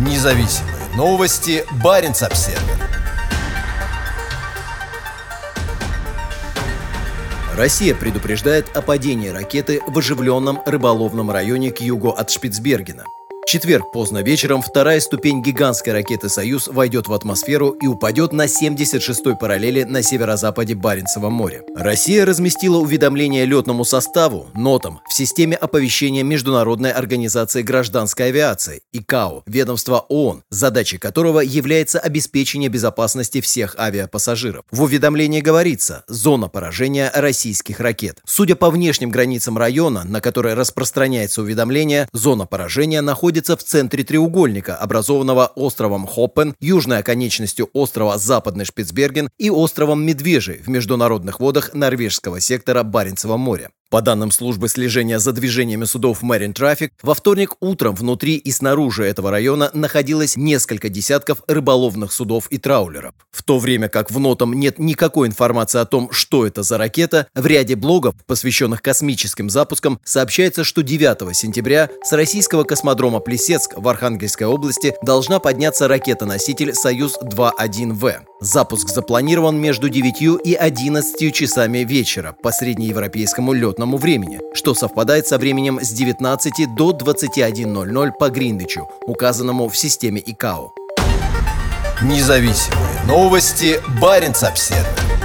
Независимые новости. Барин обсерва Россия предупреждает о падении ракеты в оживленном рыболовном районе к югу от Шпицбергена четверг поздно вечером вторая ступень гигантской ракеты «Союз» войдет в атмосферу и упадет на 76-й параллели на северо-западе Баренцева моря. Россия разместила уведомление летному составу, нотам, в системе оповещения Международной организации гражданской авиации, ИКАО, ведомства ООН, задачей которого является обеспечение безопасности всех авиапассажиров. В уведомлении говорится «Зона поражения российских ракет». Судя по внешним границам района, на который распространяется уведомление, зона поражения находится находится в центре треугольника, образованного островом Хоппен, южной оконечностью острова Западный Шпицберген и островом Медвежий в международных водах норвежского сектора Баренцева моря. По данным службы слежения за движениями судов Marine Traffic, во вторник утром внутри и снаружи этого района находилось несколько десятков рыболовных судов и траулеров. В то время как в нотам нет никакой информации о том, что это за ракета, в ряде блогов, посвященных космическим запускам, сообщается, что 9 сентября с российского космодрома Плесецк в Архангельской области должна подняться ракета-носитель «Союз-2-1В». Запуск запланирован между 9 и 11 часами вечера по среднеевропейскому летному времени, что совпадает со временем с 19 до 21.00 по Гринвичу, указанному в системе ИКАО. Независимые новости. Барин обседный.